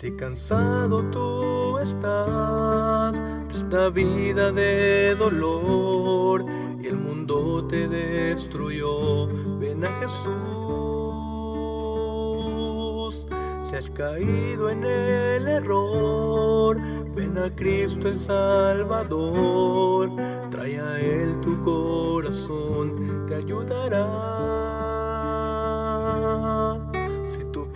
Si cansado tú estás de esta vida de dolor y el mundo te destruyó, ven a Jesús. Si has caído en el error, ven a Cristo el Salvador. Trae a Él tu corazón, te ayudará.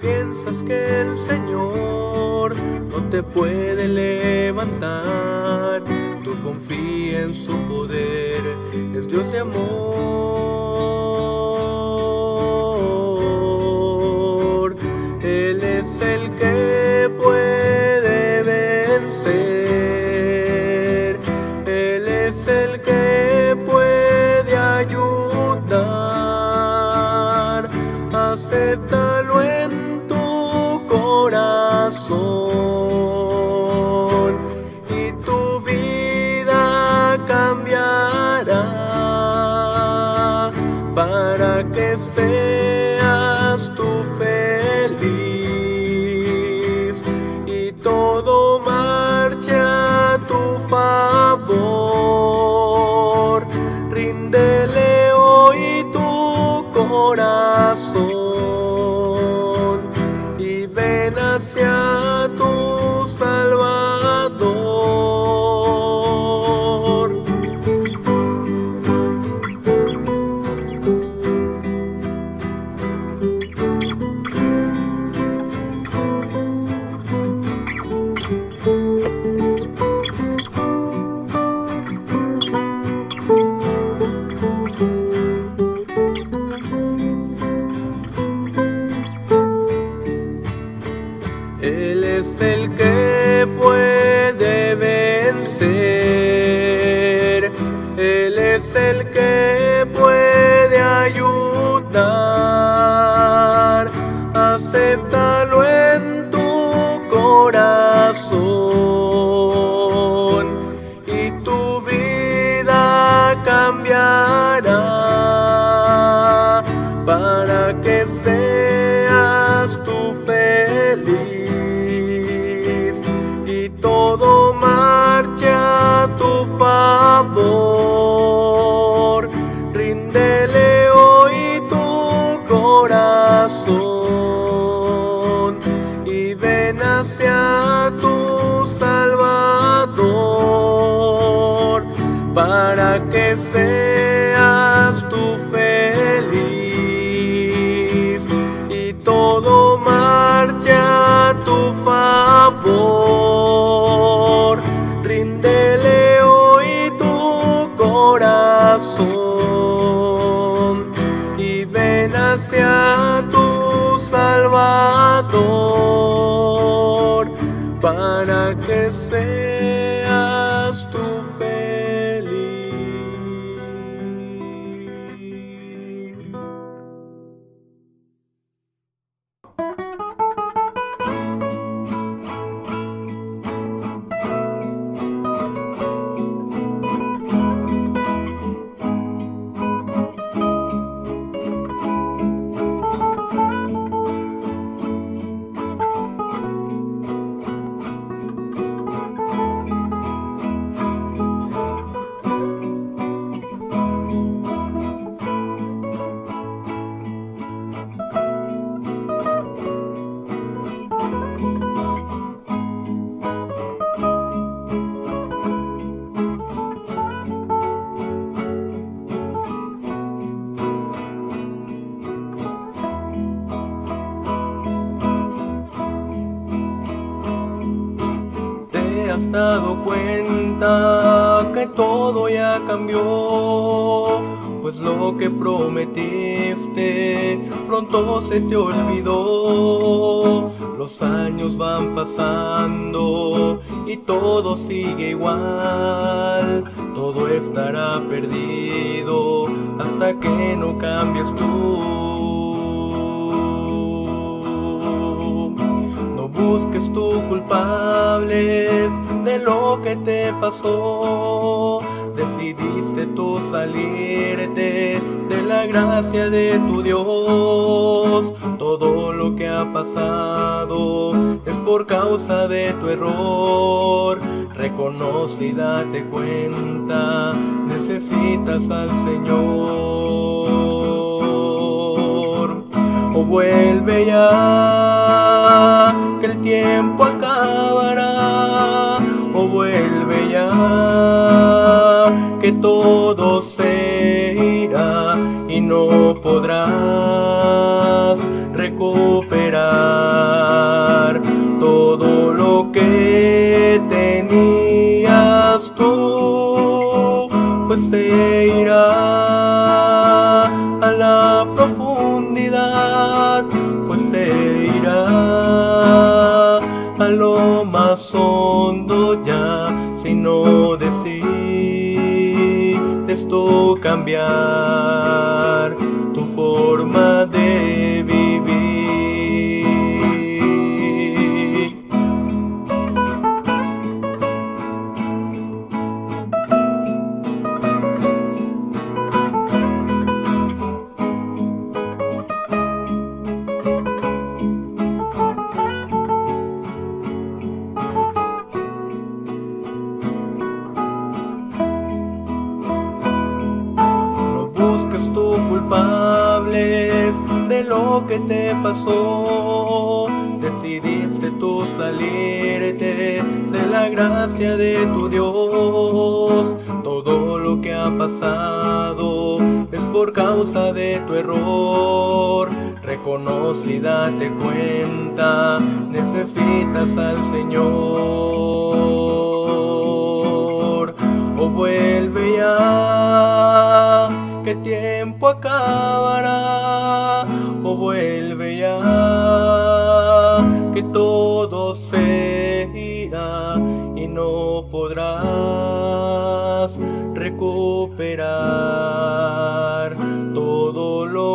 Piensas que el Señor no te puede levantar, tú confía en su poder, es Dios de amor. Pronto se te olvidó. Los años van pasando y todo sigue igual. Todo estará perdido hasta que no cambies tú. No busques tu culpables de lo que te pasó. Decidiste tú salirte de la gracia de tu Dios. Todo lo que ha pasado es por causa de tu error. Reconoce y date cuenta, necesitas al Señor. O vuelve ya, que el tiempo acabará. O vuelve ya, que todo se irá y no podrás cambiar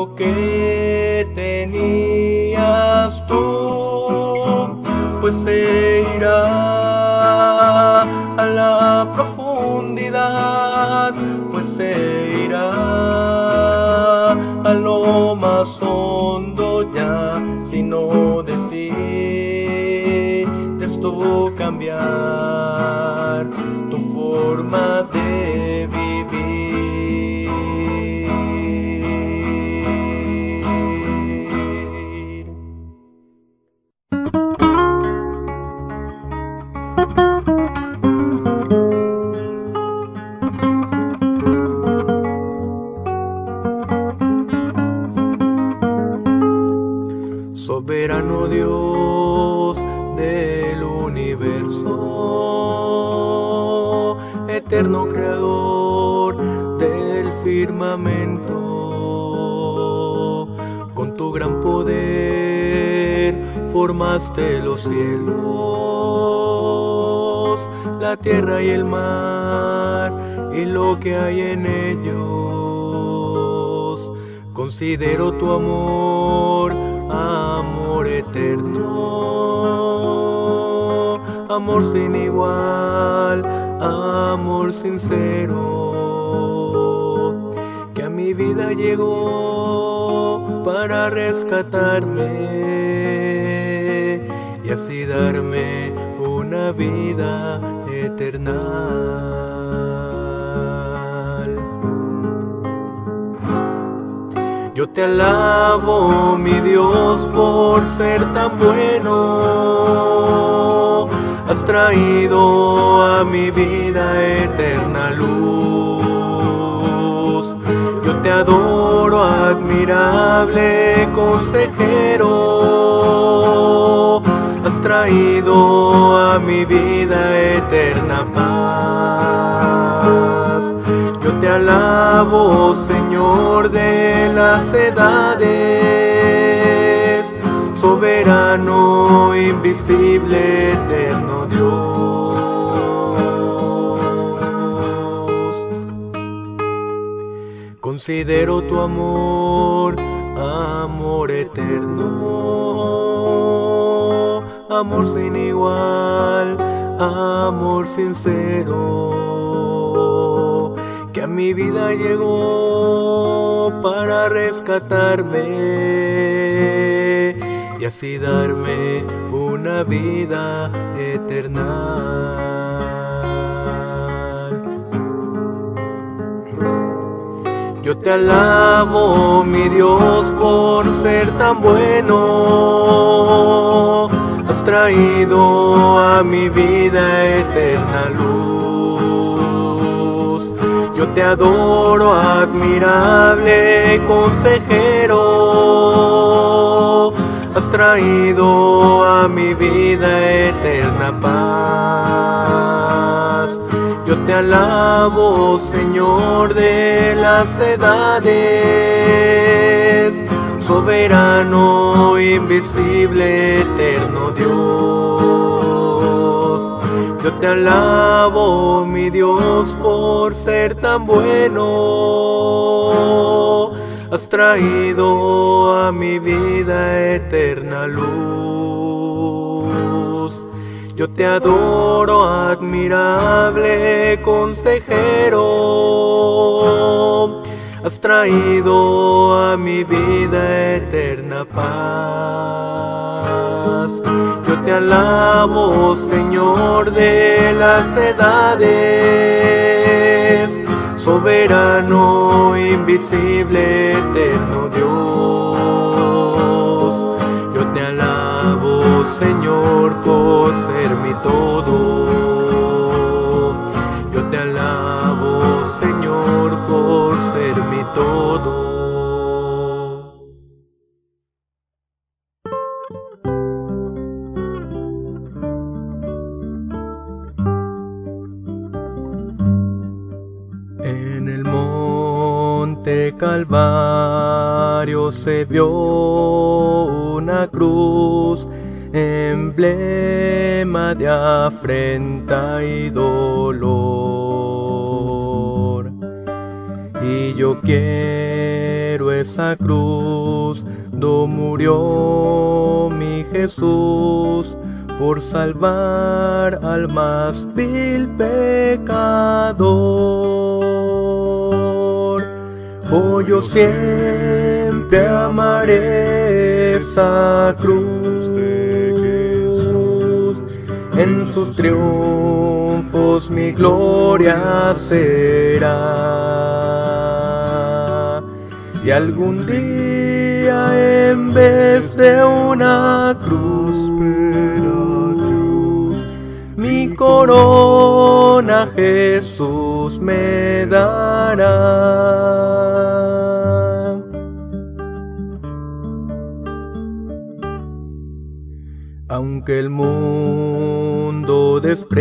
que tenías tú, pues se irá a la profundidad, pues se irá a lo más hondo ya, si no decides tú cambiar tu forma de formaste los cielos, la tierra y el mar y lo que hay en ellos. Considero tu amor, amor eterno, amor sin igual, amor sincero, que a mi vida llegó para rescatarme y así darme una vida eterna. Yo te alabo, mi Dios, por ser tan bueno. Has traído a mi vida eterna luz. Yo te adoro, admirable consejero. Traído a mi vida eterna paz. Yo te alabo, Señor de las edades, soberano, invisible, eterno Dios. Considero tu amor, amor eterno, amor sin igual, amor sincero, que a mi vida llegó para rescatarme y así darme una vida eterna. Yo te alabo, mi Dios, por ser tan bueno. Traído a mi vida eterna luz. Yo te adoro, admirable consejero. Has traído a mi vida eterna paz. Yo te alabo, Señor de las edades, soberano, invisible, eterno Dios. Yo te alabo, mi Dios, por ser tan bueno. Has traído a mi vida eterna luz. Yo te adoro, admirable consejero. Has traído a mi vida eterna paz. Yo te alabo, Señor de las edades, soberano, invisible, eterno Dios. Yo te alabo, Señor, por ser mi todo. Calvario se vio una cruz, emblema de afrenta y dolor. Y yo quiero esa cruz, do murió mi Jesús por salvar al más vil pecador. Oh, yo siempre amaré esa cruz de Jesús. En sus triunfos mi gloria será. Y algún día en vez de una cruz, corona Jesús me dará. Aunque el mundo desprecie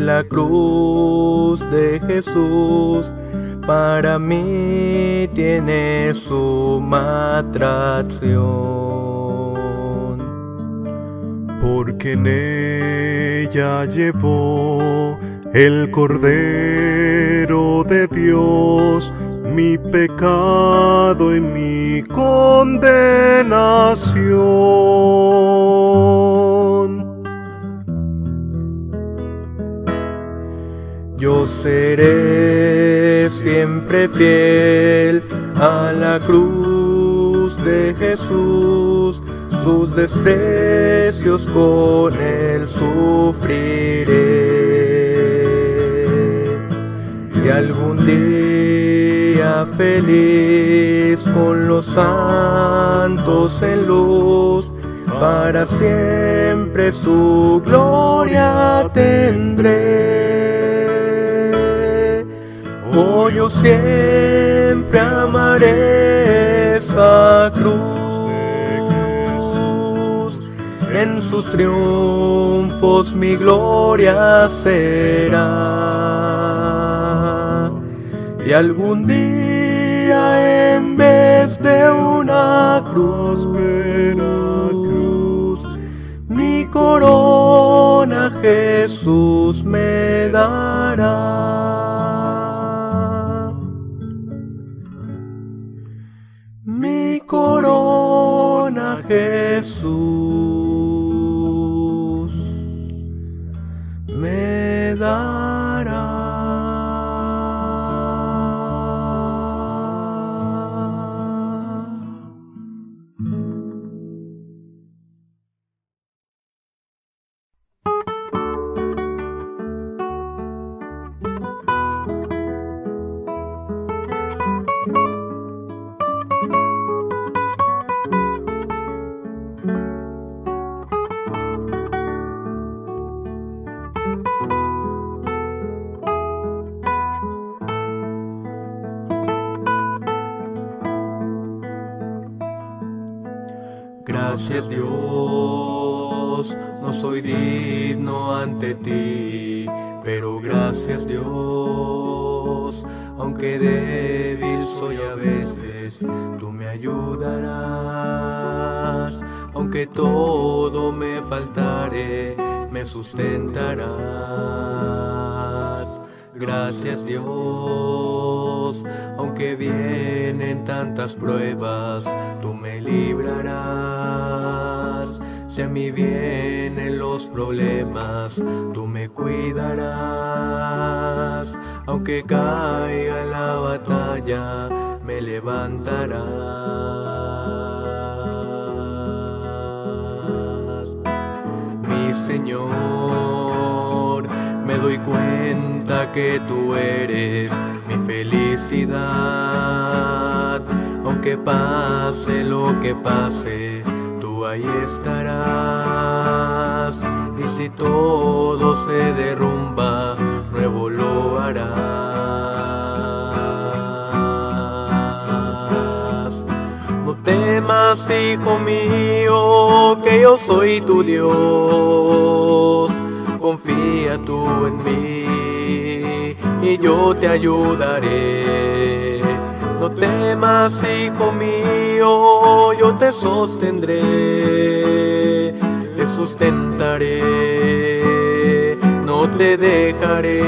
la cruz de Jesús, para mí tiene suma atracción porque en ella llevó el Cordero de Dios mi pecado y mi condenación. Yo seré siempre fiel a la cruz de Jesús tus desprecios con él sufriré. Y algún día feliz con los santos en luz, para siempre su gloria tendré. Oh, yo siempre amaré esa cruz en sus triunfos mi gloria será. Y algún día en vez de una cruz, cruz, mi corona Jesús me dará. Mi corona Jesús Gracias Dios, aunque vienen tantas pruebas, tú me librarás. Si a mí vienen los problemas, tú me cuidarás. Aunque caiga la batalla, me levantarás. Mi Señor, me doy cuenta que tú eres mi felicidad. Aunque pase lo que pase, tú ahí estarás. Y si todo se derrumba, nuevo lo harás. No temas, hijo mío, que yo soy tu Dios. Confía tú en mí y yo te ayudaré. No temas, hijo mío, yo te sostendré, te sustentaré, no te dejaré,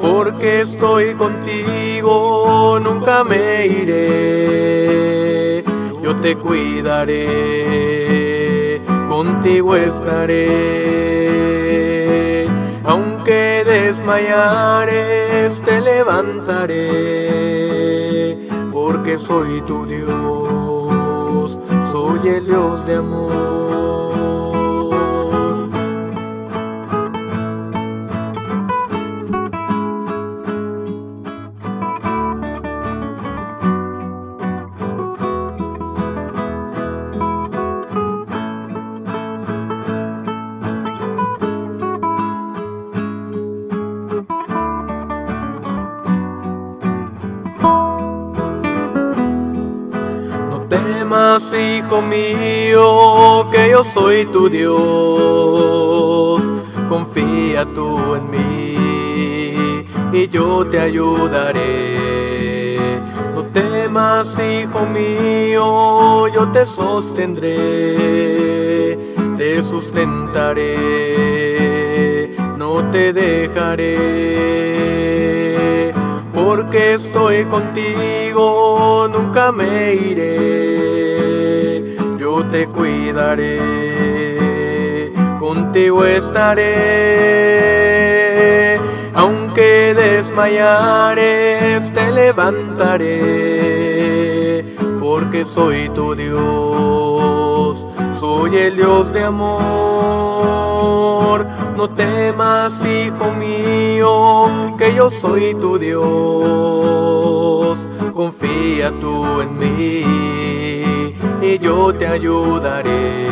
porque estoy contigo, nunca me iré, yo te cuidaré, contigo estaré, aunque desmayares te levantaré, porque soy tu Dios, soy el Dios de amor. Hijo mío, que yo soy tu Dios. Confía tú en mí y yo te ayudaré. No temas, hijo mío, yo te sostendré, te sustentaré, no te dejaré porque estoy contigo, nunca me iré. Te cuidaré, contigo estaré. Aunque desmayares, te levantaré, porque soy tu Dios, soy el Dios de amor. No temas, hijo mío, que yo soy tu Dios. Confía tú en mí y yo te ayudaré.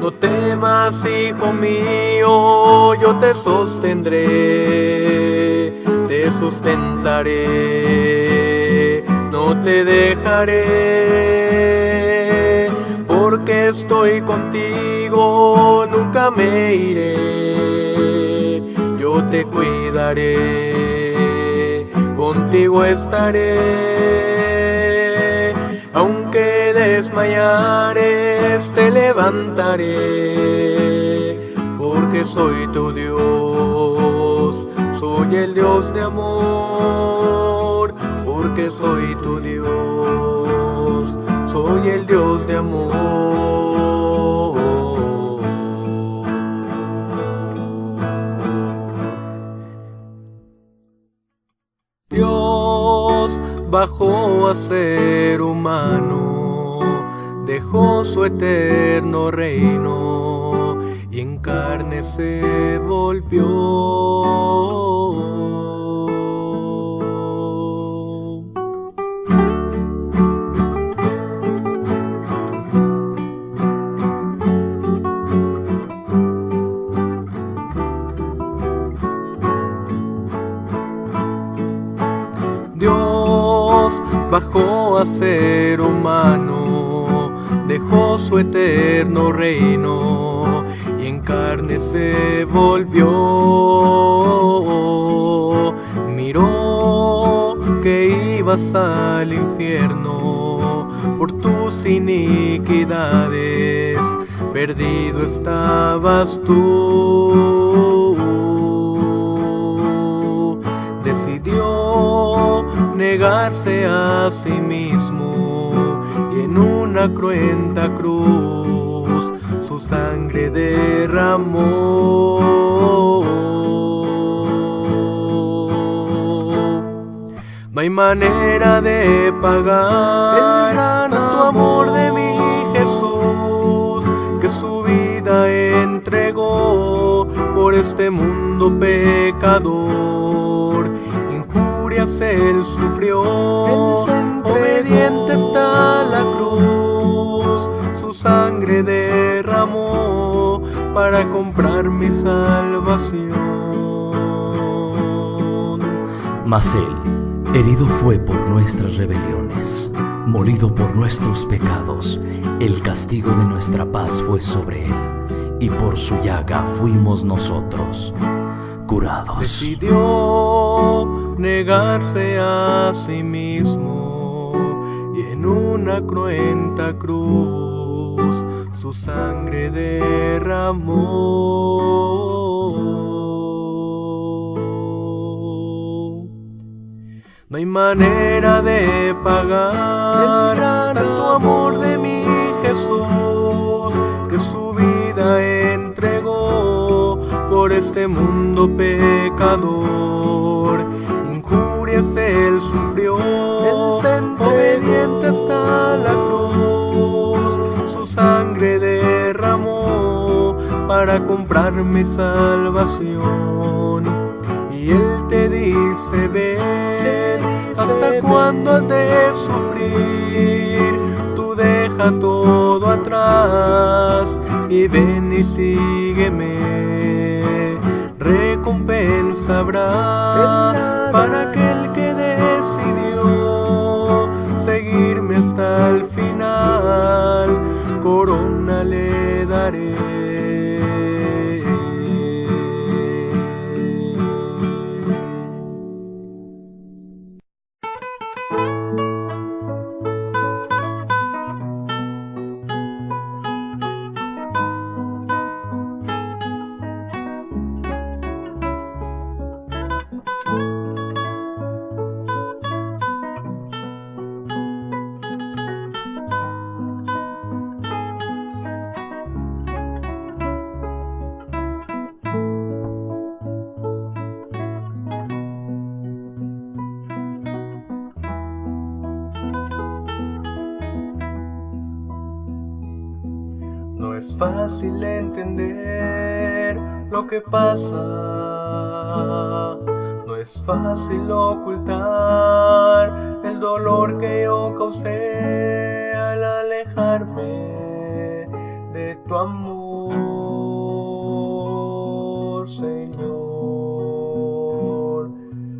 No temas, hijo mío, yo te sostendré, te sustentaré, no te dejaré, porque estoy contigo, nunca me iré. Yo te cuidaré, contigo estaré, desmayares te levantaré, porque soy tu Dios, soy el Dios de amor, porque soy tu Dios, soy el Dios de amor. Dios bajó a ser humano, su eterno reino y en carne se volvió. Bajó a ser humano, dejó su eterno reino y en carne se volvió. Miró que ibas al infierno por tus iniquidades, perdido estabas tú. Decidió negarse a sí mismo una cruenta cruz su sangre derramó. No hay manera de pagar tanto amor de mi Jesús que su vida entregó por este mundo pecador. Injurias él sufrió, obediente está la cruz, sangre derramó para comprar mi salvación. Mas él Herido fue por nuestras rebeliones, molido por nuestros pecados, el castigo de nuestra paz fue sobre él, y por su llaga fuimos nosotros curados. Decidió negarse a sí mismo y en una cruenta cruz su sangre derramó. No hay manera de pagar tanto amor de mi Jesús que su vida entregó por este mundo pecador. Injurias él sufrió, obediente hasta la cruz, para comprar mi salvación. Y él te dice, ven ¿Hasta cuándo has de sufrir? Tú deja todo atrás y ven y sígueme. Recompensa habrá para aquel que decidió seguirme hasta el final. Corona le daré. Fácil entender lo que pasa. No es fácil ocultar el dolor que yo causé al alejarme de tu amor, Señor.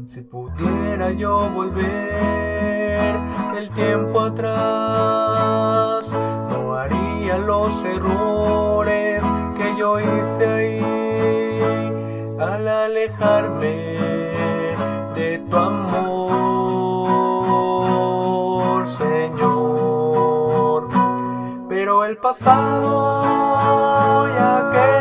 Si pudiera yo volver el tiempo atrás, los errores alejarme de tu amor, Señor. Pero el pasado ya quedó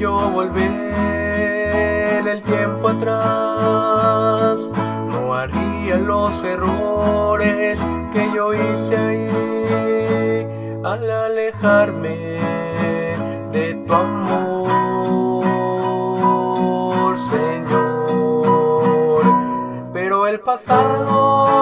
yo volver el tiempo atrás, no haría los errores que yo hice ahí al alejarme de tu amor, Señor. Pero el pasado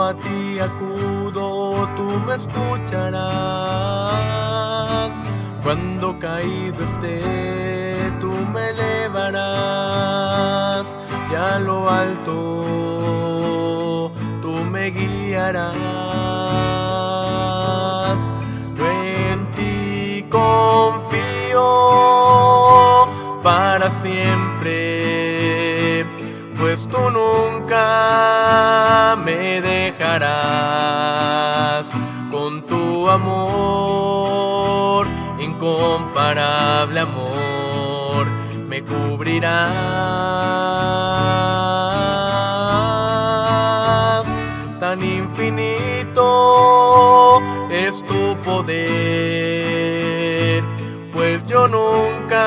A ti acudo, tú me escucharás. Cuando caído esté, tú me elevarás. Y a lo alto, tú me guiarás. Yo en ti confío para siempre, tú nunca me dejarás con tu amor, incomparable amor, me cubrirás. Tan infinito es tu poder, pues yo nunca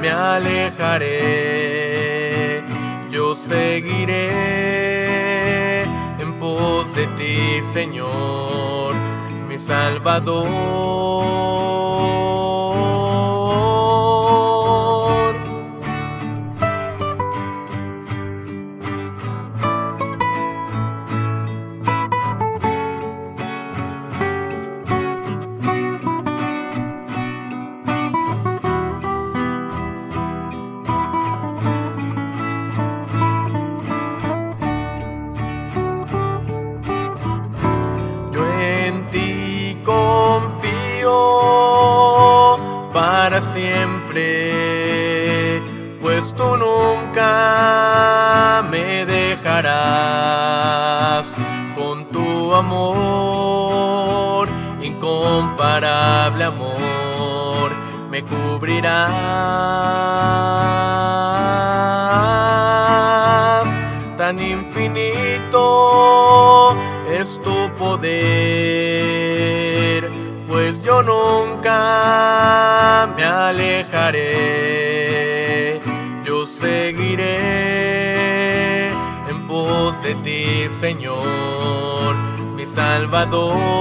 me alejaré. Seguiré en pos de ti, Señor, mi Salvador. Salvador.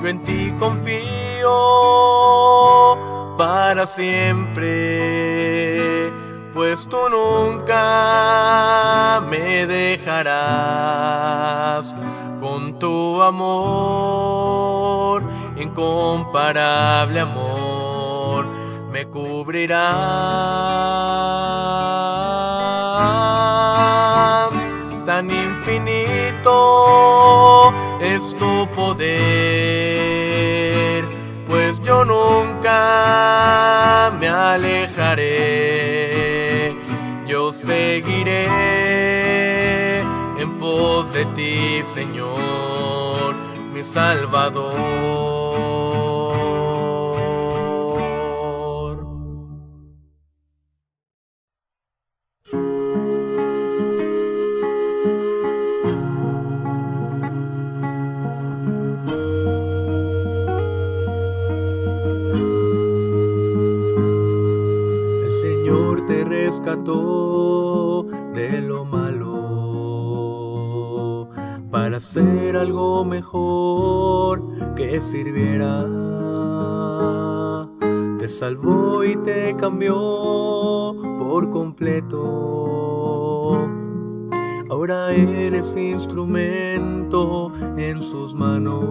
Yo en ti confío para siempre, pues tú nunca me dejarás con tu amor, incomparable amor me cubrirá. Tan infinito es tu poder, pues yo nunca me alejaré, yo seguiré en pos de ti, Señor, mi Salvador. De lo malo para hacer algo mejor que sirviera. Te salvó y te cambió por completo. Ahora eres instrumento en sus manos.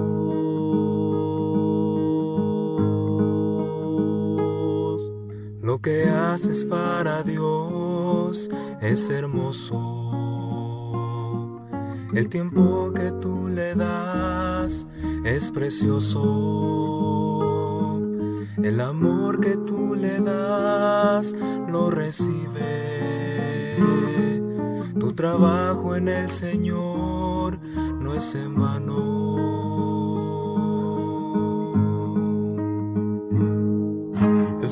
Lo que haces para Dios es hermoso. El tiempo que tú le das es precioso. El amor que tú le das lo recibe. Tu trabajo en el Señor no es en vano.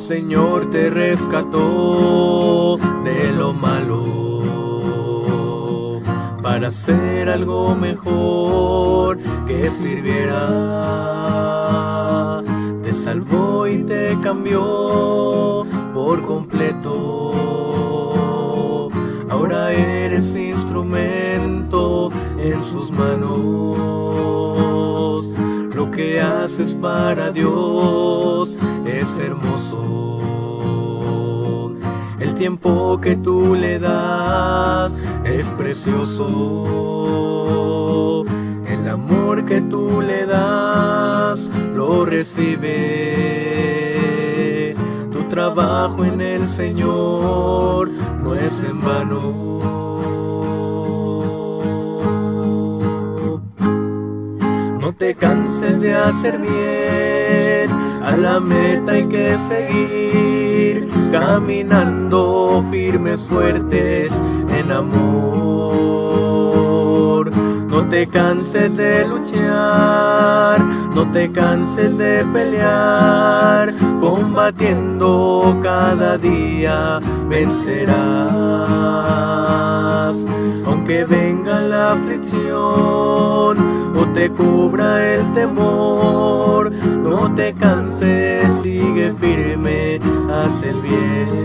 Señor te rescató de lo malo para hacer algo mejor que sirviera. Te salvó y te cambió por completo. Ahora eres instrumento en sus manos. Lo que haces para Dios El tiempo que tú le das es precioso. El amor que tú le das lo recibe. Tu trabajo en el Señor no es en vano. No te canses de hacer bien a la meta hay que seguir, caminando firmes, fuertes en amor. No te canses de luchar, no te canses de pelear, combatiendo cada día vencerás. Aunque venga la aflicción te cubra el temor, no te canses, sigue firme, haz el bien.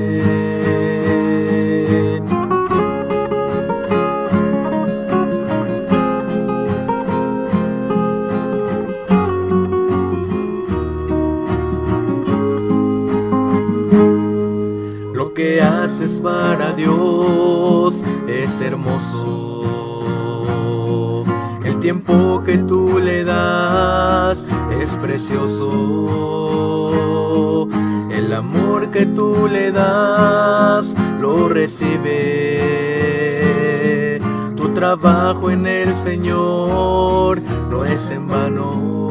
Lo que haces para Dios es hermoso. El tiempo que tú le das es precioso. El amor que tú le das lo recibe. Tu trabajo en el Señor no es en vano.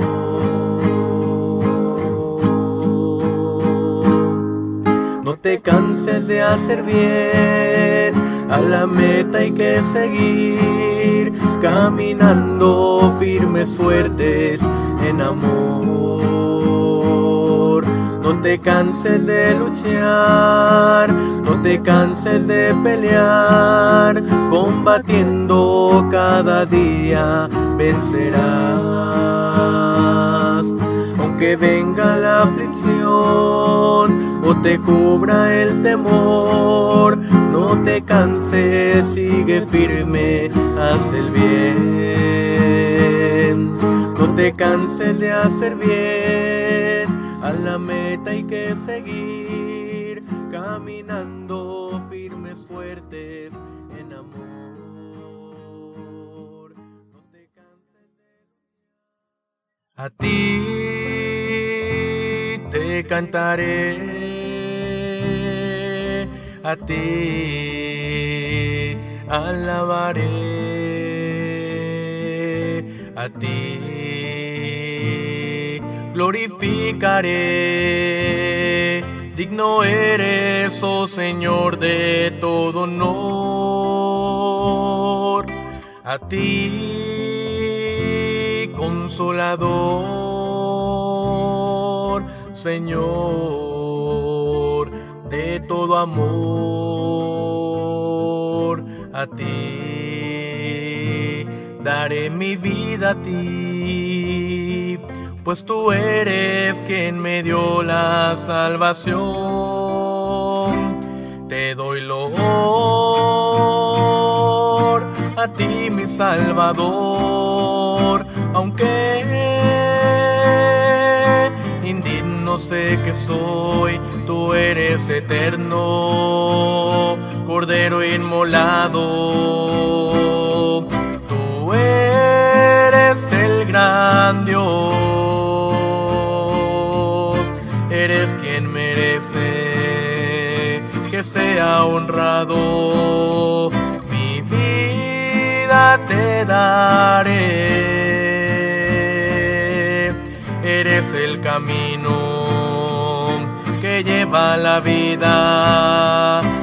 No te canses de hacer bien, a la meta hay que seguir, caminando firmes, fuertes en amor. No te canses de luchar, no te canses de pelear, combatiendo cada día vencerás. Aunque venga la aflicción, o te cubra el temor, no te canses, sigue firme, haz el bien. No te canses de hacer bien, a la meta hay que seguir, caminando firmes, fuertes en amor. A ti te cantaré, a ti alabaré, a ti glorificaré. Digno eres, oh Señor, de todo honor. A ti, consolador, Señor, de todo amor. A ti, daré mi vida a ti pues tú eres quien me dio la salvación. Te doy honor a ti, mi Salvador, aunque indigno sé que soy, tú eres eterno, Cordero inmolado. Tú eres el gran Dios eres quien merece que sea honrado. Mi vida te daré. Eres el camino que lleva la vida.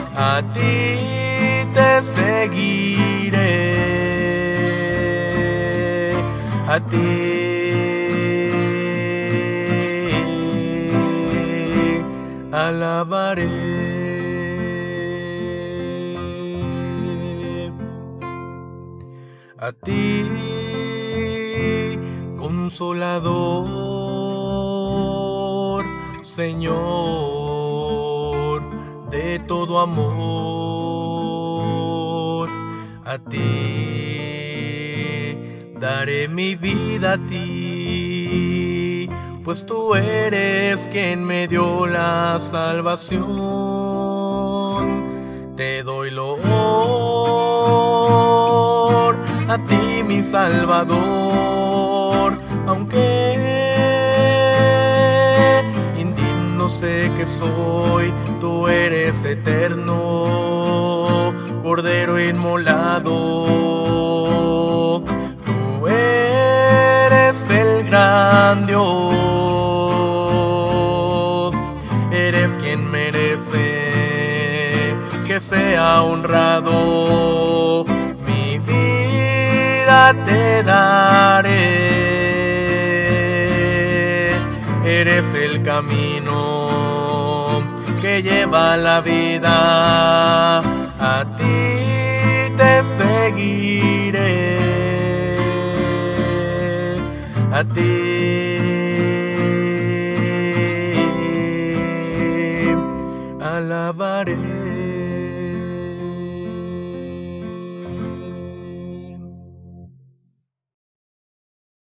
Seguiré. A ti alabaré. A ti, consolador, Señor, de todo amor, a ti. Daré mi vida a ti pues tú eres quien me dio la salvación. Te doy lo a ti, mi Salvador, aunque indigno sé que soy, tú eres eterno, Cordero inmolado. Tú eres el gran Dios que sea honrado. Mi vida te daré. Eres el camino que lleva la vida. Seguiré. A ti. alabaré.